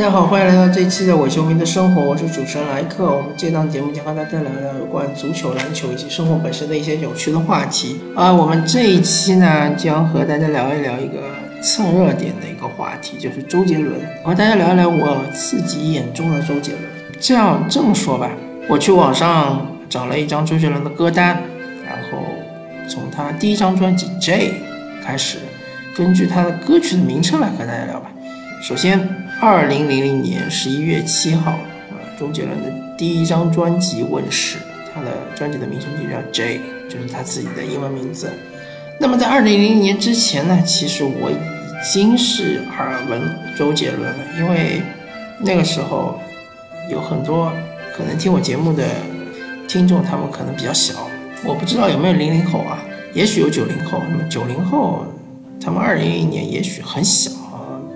大家好，欢迎来到这一期的伪球迷的生活，我是主持人莱克。我们这档节目将和大家聊聊有关足球、篮球以及生活本身的一些有趣的话题。啊，我们这一期呢，将和大家聊一聊一个蹭热点的一个话题，就是周杰伦。和大家聊一聊我自己眼中的周杰伦。这样这么说吧，我去网上找了一张周杰伦的歌单，然后从他第一张专辑《J》开始，根据他的歌曲的名称来和大家聊吧。首先，二零零零年十一月七号，啊，周杰伦的第一张专辑问世，他的专辑的名称就叫 J，就是他自己的英文名字。那么在二零零零年之前呢，其实我已经是耳闻周杰伦了，因为那个时候有很多可能听我节目的听众，他们可能比较小，我不知道有没有零零后啊，也许有九零后，那么九零后他们二零零一年也许很小。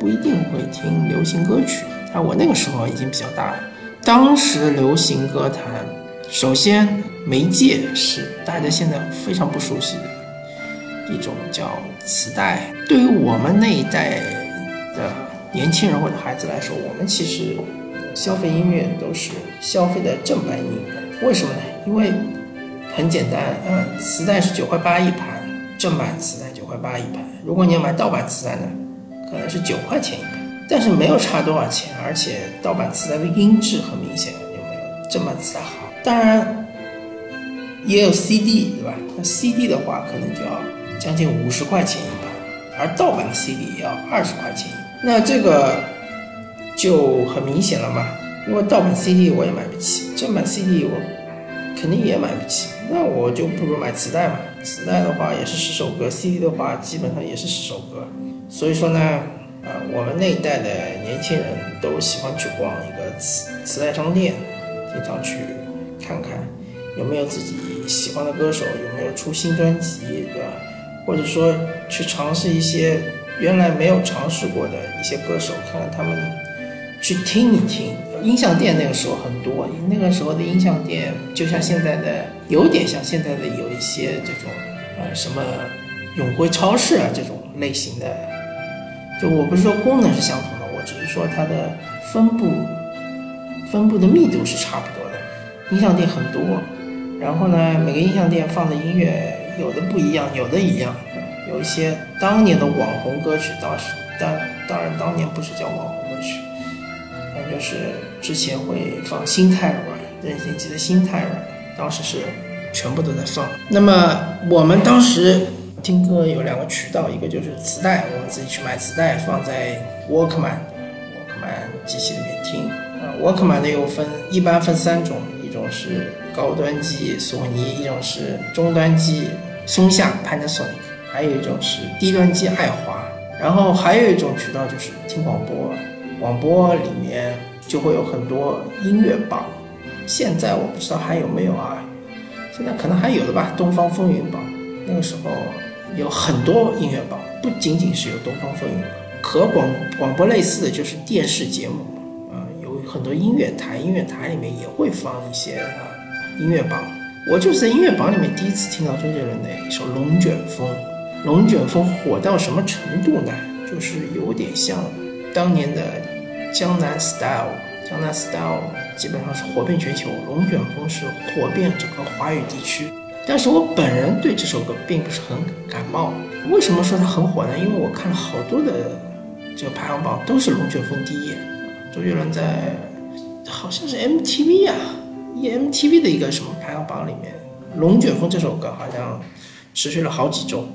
不一定会听流行歌曲，啊，我那个时候已经比较大了。当时流行歌坛，首先媒介是大家现在非常不熟悉的一种叫磁带。对于我们那一代的年轻人或者孩子来说，我们其实消费音乐都是消费的正版音乐。为什么呢？因为很简单，嗯，磁带是九块八一盘，正版磁带九块八一盘。如果你要买盗版磁带呢？可能是九块钱一盘，但是没有差多少钱，而且盗版磁带的音质很明显就没有正版磁带好。当然也有 CD，对吧？那 CD 的话可能就要将近五十块钱一盘，而盗版的 CD 也要二十块钱。那这个就很明显了嘛，因为盗版 CD 我也买不起，正版 CD 我肯定也买不起，那我就不如买磁带嘛。磁带的话也是十首歌，CD 的话基本上也是十首歌。所以说呢，啊，我们那一代的年轻人都喜欢去逛一个磁磁带商店，经常去看看有没有自己喜欢的歌手，有没有出新专辑，对吧？或者说去尝试一些原来没有尝试过的一些歌手，看看他们去听一听。音像店那个时候很多，那个时候的音像店就像现在的，有点像现在的有一些这种，呃，什么永辉超市啊这种类型的。就我不是说功能是相同的，我只是说它的分布分布的密度是差不多的。音像店很多，然后呢，每个音像店放的音乐有的不一样，有的一样。有一些当年的网红歌曲，当时当当然当年不是叫网红歌曲，那就是之前会放《心太软》，任贤齐的《心太软》，当时是全部都在放。那么我们当时。听歌有两个渠道，一个就是磁带，我们自己去买磁带放在 Walkman，Walkman 机器里面听。啊，Walkman 的又分，一般分三种，一种是高端机索尼，一种是中端机松下 Panasonic，还有一种是低端机爱华。然后还有一种渠道就是听广播，广播里面就会有很多音乐榜。现在我不知道还有没有啊，现在可能还有的吧，东方风云榜，那个时候。有很多音乐榜，不仅仅是有东方风云，和广广播类似的就是电视节目，啊，有很多音乐台，音乐台里面也会放一些啊音乐榜。我就是在音乐榜里面第一次听到周杰伦的一首《龙卷风》，《龙卷风》火到什么程度呢？就是有点像当年的江南 Style，江南 Style 基本上是火遍全球，《龙卷风》是火遍整个华语地区。但是我本人对这首歌并不是很感冒。为什么说它很火呢？因为我看了好多的这个排行榜都是《龙卷风》第一。周杰伦在好像是 MTV 啊，EMTV 的一个什么排行榜里面，《龙卷风》这首歌好像持续了好几周。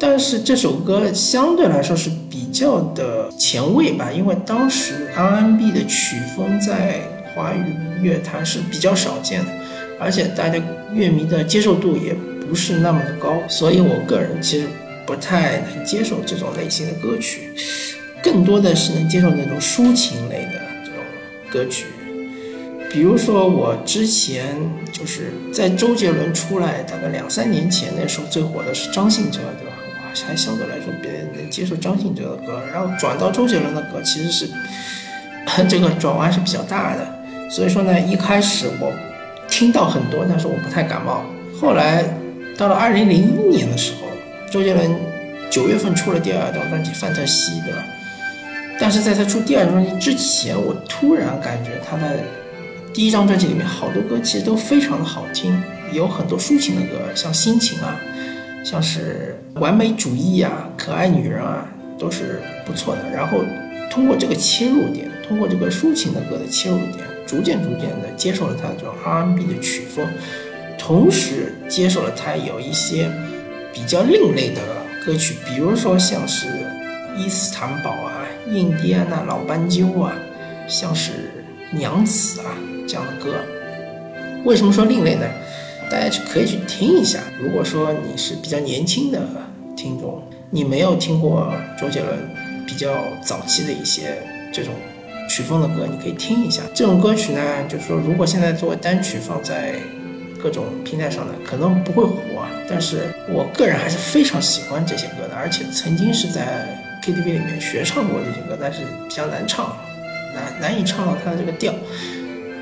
但是这首歌相对来说是比较的前卫吧，因为当时 R&B 的曲风在华语乐坛是比较少见的。而且大家乐迷的接受度也不是那么的高，所以我个人其实不太能接受这种类型的歌曲，更多的是能接受那种抒情类的这种歌曲。比如说我之前就是在周杰伦出来大概两三年前那时候最火的是张信哲，对吧？我还相对来说别人能接受张信哲的歌，然后转到周杰伦的歌，其实是 这个转弯是比较大的。所以说呢，一开始我。听到很多，但是我不太感冒。后来到了二零零一年的时候，周杰伦九月份出了第二张专辑《范特西》，对吧？但是在他出第二张专辑之前，我突然感觉他的第一张专辑里面好多歌其实都非常的好听，有很多抒情的歌，像《心情》啊，像是《完美主义》啊，《可爱女人》啊，都是不错的。然后通过这个切入点，通过这个抒情的歌的切入点，逐渐逐渐的接受了他这种 R&B 的曲风，同时接受了他有一些比较另类的歌曲，比如说像是伊斯坦堡啊。印第安纳老斑鸠啊，像是娘子啊这样的歌，为什么说另类呢？大家可以去听一下。如果说你是比较年轻的听众，你没有听过周杰伦比较早期的一些这种曲风的歌，你可以听一下。这种歌曲呢，就是说如果现在作为单曲放在各种平台上呢，可能不会火，但是我个人还是非常喜欢这些歌的，而且曾经是在。KTV 里面学唱过这些歌，但是比较难唱，难难以唱到他的这个调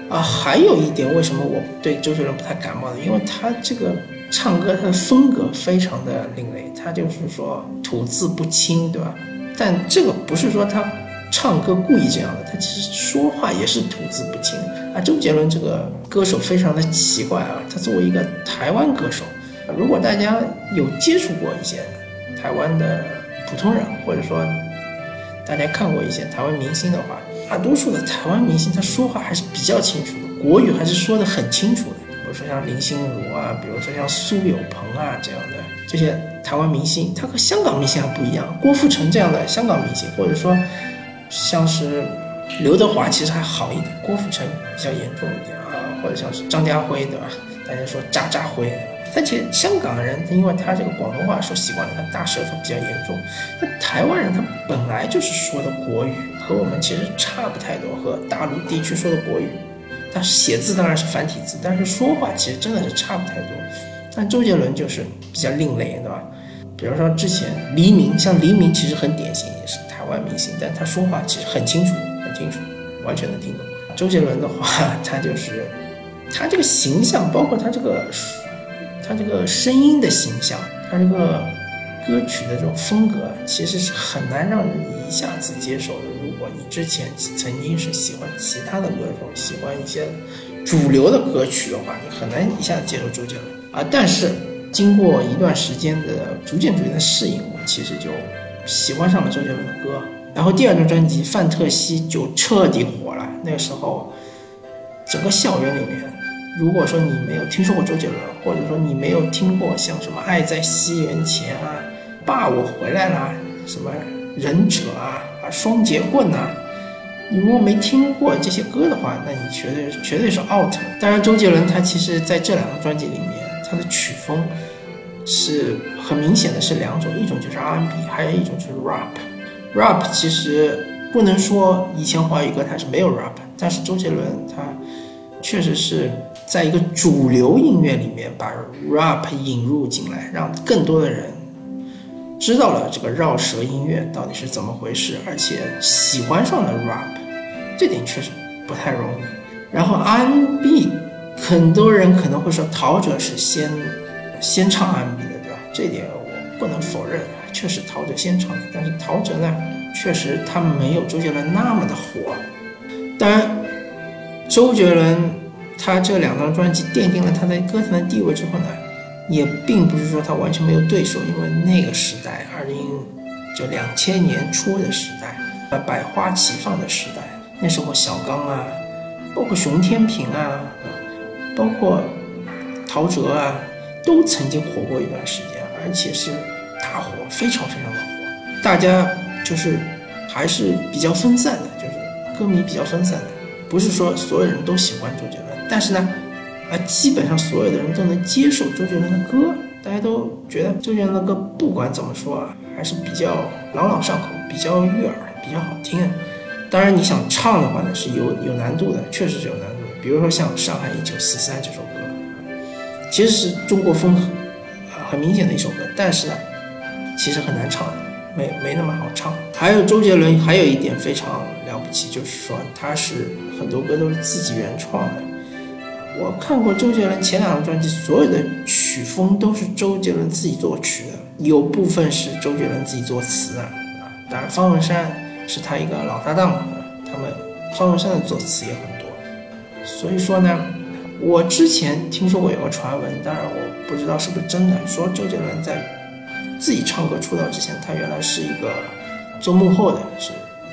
啊。还有一点，为什么我对周杰伦不太感冒呢？因为他这个唱歌他的风格非常的另类，他就是说吐字不清，对吧？但这个不是说他唱歌故意这样的，他其实说话也是吐字不清啊。周杰伦这个歌手非常的奇怪啊，他作为一个台湾歌手，如果大家有接触过一些台湾的。普通人，或者说大家看过一些台湾明星的话，大多数的台湾明星他说话还是比较清楚的，国语还是说的很清楚的。比如说像林心如啊，比如说像苏有朋啊这样的这些台湾明星，他和香港明星还不一样。郭富城这样的香港明星，或者说像是刘德华，其实还好一点，郭富城比较严重一点啊，或者像是张家辉，对吧？大家说渣渣辉。而且香港人，因为他这个广东话说习惯了，他大舌头比较严重。那台湾人他本来就是说的国语，和我们其实差不太多，和大陆地区说的国语。他写字当然是繁体字，但是说话其实真的是差不太多。但周杰伦就是比较另类，对吧？比如说之前黎明，像黎明其实很典型，也是他湾明星，但他说话其实很清楚，很清楚，完全能听懂。周杰伦的话，他就是他这个形象，包括他这个。他这个声音的形象，他这个歌曲的这种风格，其实是很难让人一下子接受的。如果你之前曾经是喜欢其他的歌手，喜欢一些主流的歌曲的话，你很难一下子接受周杰伦啊。但是经过一段时间的逐渐逐渐的适应，我其实就喜欢上了周杰伦的歌。然后第二张专辑《范特西》就彻底火了。那个时候，整个校园里面。如果说你没有听说过周杰伦，或者说你没有听过像什么《爱在西元前》啊，《爸我回来了》，什么《忍者》啊，啊《双截棍》呐，你如果没听过这些歌的话，那你绝对绝对是 out。当然，周杰伦他其实在这两张专辑里面，他的曲风是很明显的是两种，一种就是 R&B，还有一种就是 rap。rap 其实不能说以前华语歌坛是没有 rap，但是周杰伦他确实是。在一个主流音乐里面，把 rap 引入进来，让更多的人知道了这个绕舌音乐到底是怎么回事，而且喜欢上了 rap，这点确实不太容易。然后 R&B，很多人可能会说陶喆是先先唱 R&B 的，这点我不能否认，确实陶喆先唱的。但是陶喆呢，确实他没有周杰伦那么的火。当然，周杰伦。他这两张专辑奠定了他在歌坛的地位之后呢，也并不是说他完全没有对手，因为那个时代，二零就两千年初的时代，呃，百花齐放的时代，那时候小刚啊，包括熊天平啊，包括陶喆啊，都曾经火过一段时间，而且是大火，非常非常的火。大家就是还是比较分散的，就是歌迷比较分散的，不是说所有人都喜欢周杰伦。但是呢，啊，基本上所有的人都能接受周杰伦的歌，大家都觉得周杰伦的歌不管怎么说啊，还是比较朗朗上口，比较悦耳，比较好听。当然，你想唱的话呢，是有有难度的，确实是有难度的。比如说像《上海一九四三》这首歌，其实是中国风很明显的一首歌，但是呢，其实很难唱，没没那么好唱。还有周杰伦还有一点非常了不起，就是说他是很多歌都是自己原创的。我看过周杰伦前两张专辑，所有的曲风都是周杰伦自己作曲的，有部分是周杰伦自己作词的。当然，方文山是他一个老搭档，他们方文山的作词也很多。所以说呢，我之前听说过有个传闻，当然我不知道是不是真的，说周杰伦在自己唱歌出道之前，他原来是一个做幕后的，是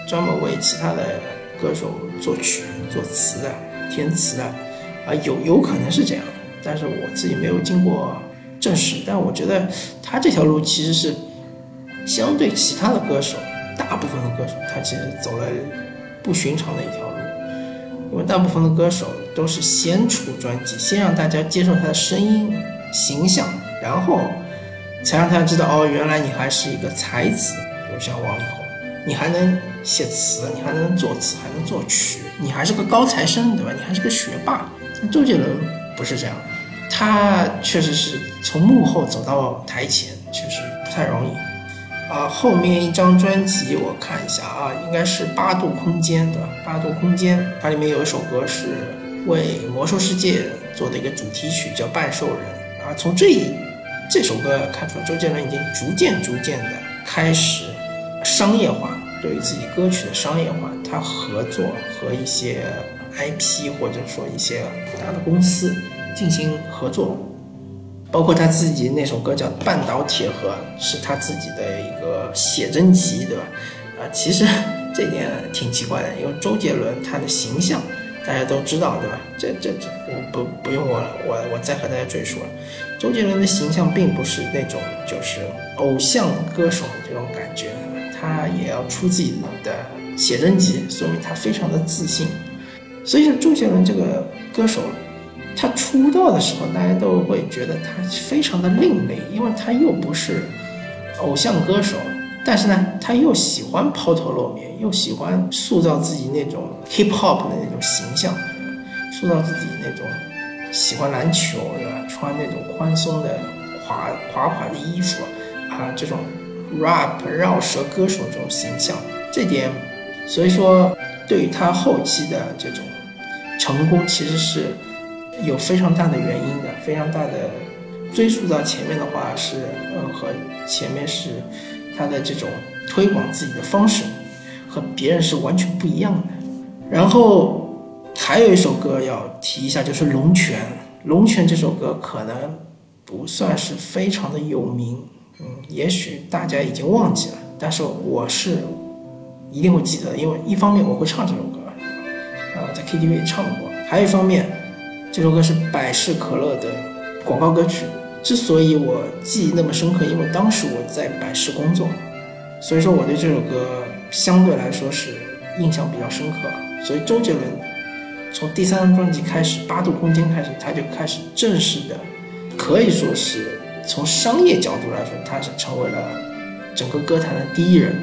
专门为其他的歌手作曲、作词的、填词的，啊，有有可能是这样，但是我自己没有经过证实，但我觉得他这条路其实是相对其他的歌手。大部分的歌手，他其实走了不寻常的一条路，因为大部分的歌手都是先出专辑，先让大家接受他的声音形象，然后才让大家知道哦，原来你还是一个才子，比如像王力宏，你还能写词，你还能作词，还能作曲，你还是个高材生，对吧？你还是个学霸。周杰伦不是这样，他确实是从幕后走到台前，确实不太容易。啊，后面一张专辑我看一下啊，应该是八度空间的八度空间，它里面有一首歌是为魔兽世界做的一个主题曲，叫半兽人啊。从这一这首歌看出来，周杰伦已经逐渐逐渐的开始商业化，对于自己歌曲的商业化，他合作和一些 IP 或者说一些大的公司进行合作。包括他自己那首歌叫《半岛铁盒》，是他自己的一个写真集，对吧？啊，其实这点挺奇怪的，因为周杰伦他的形象大家都知道，对吧？这这这，我不不用我我我再和大家赘述了。周杰伦的形象并不是那种就是偶像歌手这种感觉，他也要出自己的写真集，说明他非常的自信。所以说，周杰伦这个歌手。他出道的时候，大家都会觉得他非常的另类，因为他又不是偶像歌手，但是呢，他又喜欢抛头露面，又喜欢塑造自己那种 hip hop 的那种形象，塑造自己那种喜欢篮球，对吧？穿那种宽松的垮垮垮的衣服啊，这种 rap 绕舌歌手这种形象，这点，所以说对于他后期的这种成功，其实是。有非常大的原因的，非常大的追溯到前面的话是，呃，和前面是他的这种推广自己的方式和别人是完全不一样的。然后还有一首歌要提一下，就是《龙泉》。《龙泉》这首歌可能不算是非常的有名，嗯，也许大家已经忘记了，但是我是一定会记得，因为一方面我会唱这首歌，呃，在 KTV 唱过，还有一方面。这首歌是百事可乐的广告歌曲。之所以我记忆那么深刻，因为当时我在百事工作，所以说我对这首歌相对来说是印象比较深刻。所以周杰伦从第三张专辑开始，《八度空间》开始，他就开始正式的，可以说是从商业角度来说，他是成为了整个歌坛的第一人。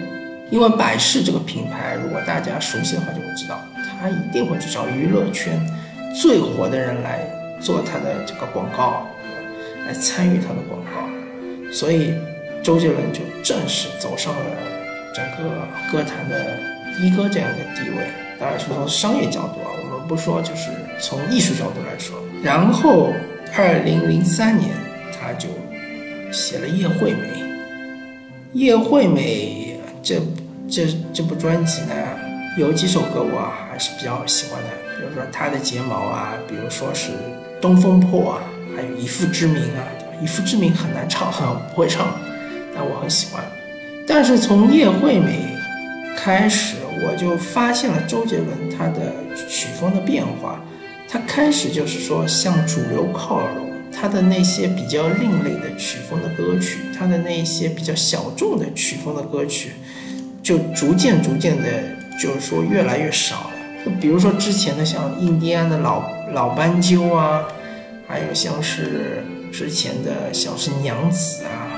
因为百事这个品牌，如果大家熟悉的话，就会知道，他一定会去找娱乐圈。最火的人来做他的这个广告，来参与他的广告，所以周杰伦就正式走上了整个歌坛的一哥这样一个地位。当然是从商业角度啊，我们不说，就是从艺术角度来说。然后，二零零三年他就写了《叶惠美》，《叶惠美》这这这部专辑呢，有几首歌我还是比较喜欢的。比如说他的睫毛啊，比如说是东风破啊，还有一父之名啊，一父之名很难唱，很不会唱，但我很喜欢。但是从叶惠美开始，我就发现了周杰伦他的曲风的变化，他开始就是说向主流靠拢，他的那些比较另类的曲风的歌曲，他的那些比较小众的曲风的歌曲，就逐渐逐渐的，就是说越来越少了。就。比如说之前的像印第安的老老斑鸠啊，还有像是之前的像是娘子啊，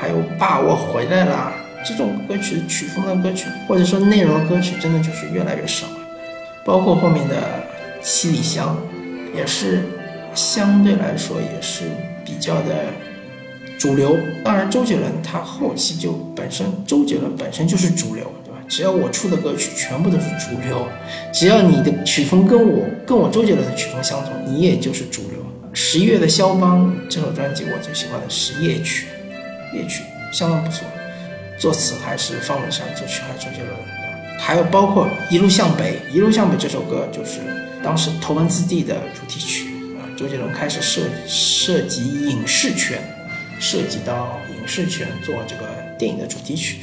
还有爸我回来了这种歌曲曲风的歌曲，或者说内容的歌曲，真的就是越来越少了。包括后面的七里香，也是相对来说也是比较的主流。当然，周杰伦他后期就本身，周杰伦本身就是主流。只要我出的歌曲全部都是主流，只要你的曲风跟我跟我周杰伦的曲风相同，你也就是主流。十一月的肖邦这首专辑，我最喜欢的是夜曲，夜曲相当不错，作词还是方文山，作曲还是周杰伦。还有包括《一路向北》，《一路向北》这首歌就是当时《头文字 D》的主题曲啊。周杰伦开始涉涉及影视圈，涉及到影视圈做这个电影的主题曲。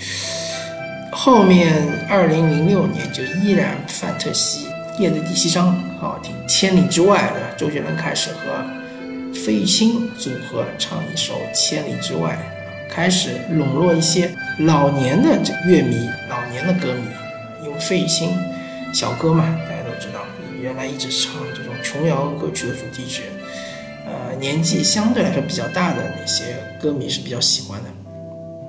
后面二零零六年就依然范特西《夜的第七章》好听，《千里之外》的周杰伦开始和费玉清组合唱一首《千里之外》，开始笼络一些老年的这乐迷、老年的歌迷。因为费玉清小哥嘛，大家都知道，原来一直唱这种琼瑶歌曲的主题曲，呃，年纪相对来说比较大的那些歌迷是比较喜欢的。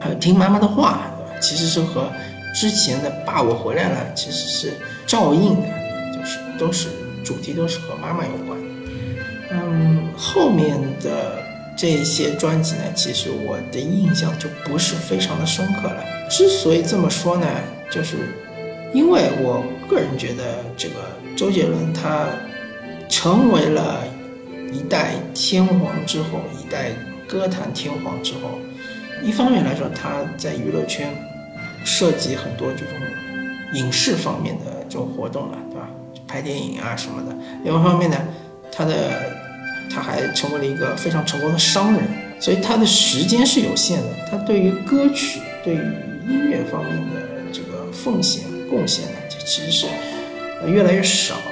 还有听妈妈的话，其实是和之前的《爸我回来了》其实是照应的，就是都是主题都是和妈妈有关。嗯，后面的这些专辑呢，其实我的印象就不是非常的深刻了。之所以这么说呢，就是因为我个人觉得这个周杰伦他成为了一代天皇之后，一代歌坛天皇之后，一方面来说他在娱乐圈。涉及很多这种影视方面的这种活动了，对吧？拍电影啊什么的。另外一方面呢，他的他还成为了一个非常成功的商人，所以他的时间是有限的。他对于歌曲、对于音乐方面的这个奉献、贡献呢，就其实是越来越少了。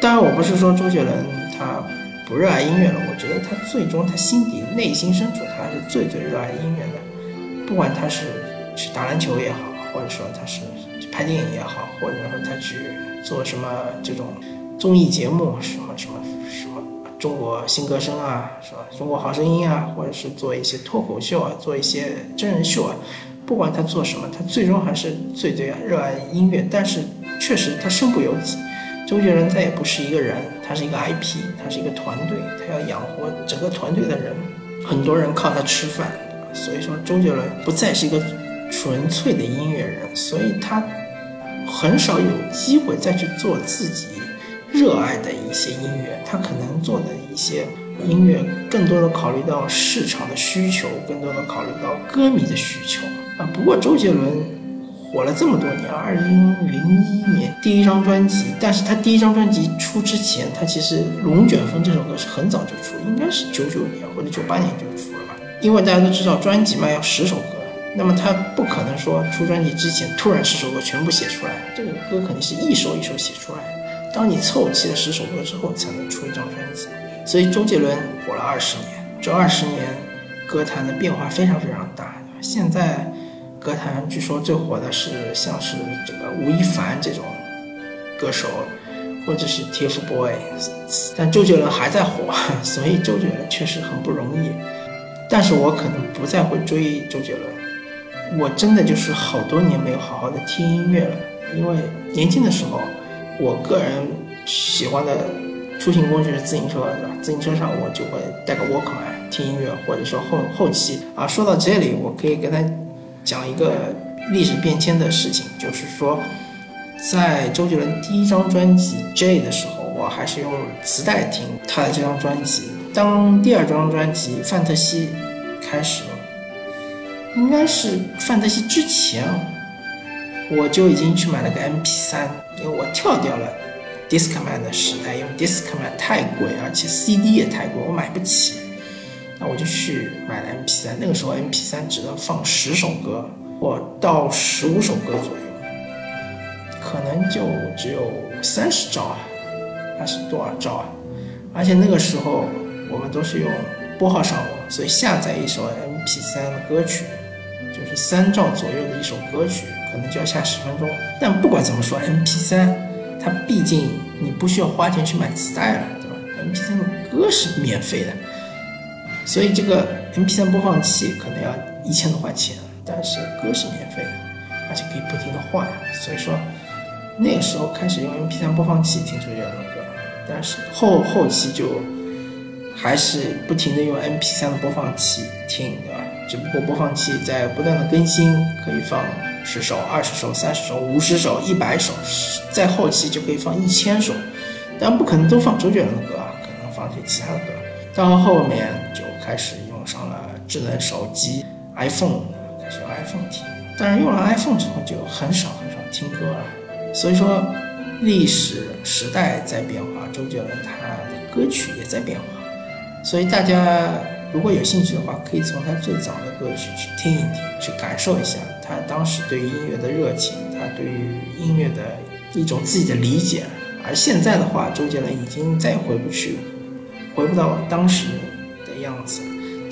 当然，我不是说周杰伦他不热爱音乐了，我觉得他最终他心底内心深处，他还是最最热爱音乐的，不管他是。去打篮球也好，或者说他是拍电影也好，或者说他去做什么这种综艺节目，什么什么什么中国新歌声啊，是吧？中国好声音啊，或者是做一些脱口秀啊，做一些真人秀啊，不管他做什么，他最终还是最最热爱音乐。但是确实他身不由己，周杰伦再也不是一个人，他是一个 IP，他是一个团队，他要养活整个团队的人，很多人靠他吃饭，所以说周杰伦不再是一个。纯粹的音乐人，所以他很少有机会再去做自己热爱的一些音乐。他可能做的一些音乐，更多的考虑到市场的需求，更多的考虑到歌迷的需求啊。不过周杰伦火了这么多年，二零零一年第一张专辑，但是他第一张专辑出之前，他其实《龙卷风》这首歌是很早就出，应该是九九年或者九八年就出了吧？因为大家都知道，专辑嘛要十首歌。那么他不可能说出专辑之前突然十首歌全部写出来，这个歌肯定是一首一首写出来。当你凑齐了十首歌之后，才能出一张专辑。所以周杰伦火了二十年，这二十年歌坛的变化非常非常大。现在歌坛据说最火的是像是这个吴亦凡这种歌手，或者是 TFBOYS，但周杰伦还在火，所以周杰伦确实很不容易。但是我可能不再会追周杰伦。我真的就是好多年没有好好的听音乐了，因为年轻的时候，我个人喜欢的出行工具是自行车，对吧？自行车上我就会带个 Walkman 听音乐，或者说后后期啊，说到这里，我可以跟他讲一个历史变迁的事情，就是说，在周杰伦第一张专辑《J》的时候，我还是用磁带听他的这张专辑，当第二张专辑《范特西》开始。应该是范特西之前，我就已经去买了个 MP3，因为我跳掉了 Discman 的时代，因为 Discman 太贵，而且 CD 也太贵，我买不起。那我就去买了 MP3，那个时候 MP3 只能放十首歌，或到十五首歌左右，可能就只有三十兆啊，还是多少兆啊？而且那个时候我们都是用拨号上网，所以下载一首 MP3 的歌曲。三兆左右的一首歌曲，可能就要下十分钟。但不管怎么说，M P 三它毕竟你不需要花钱去买磁带了，对吧？M P 三的歌是免费的，所以这个 M P 三播放器可能要一千多块钱，但是歌是免费的，而且可以不停的换。所以说那个时候开始用 M P 三播放器听周杰伦的歌，但是后后期就还是不停的用 M P 三的播放器听，对吧？只不过播放器在不断的更新，可以放十首、二十首、三十首、五十首、一百首，在后期就可以放一千首，但不可能都放周杰伦的歌啊，可能放些其他的歌。到后面就开始用上了智能手机 iPhone，开始用 iPhone 听。但是用了 iPhone 之后，就很少很少听歌了，所以说，历史时代在变化，周杰伦他的歌曲也在变化。所以大家如果有兴趣的话，可以从他最早的歌曲去听一听，去感受一下他当时对于音乐的热情，他对于音乐的一种自己的理解。而现在的话，周杰伦已经再也回不去，回不到当时的样子，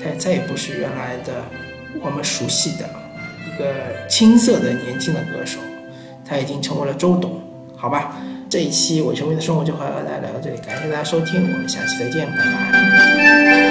他也再也不是原来的我们熟悉的一个青涩的年轻的歌手，他已经成为了周董，好吧？这一期《伪球迷的生活》就和大家聊到这里，感谢大家收听，我们下期再见，拜拜。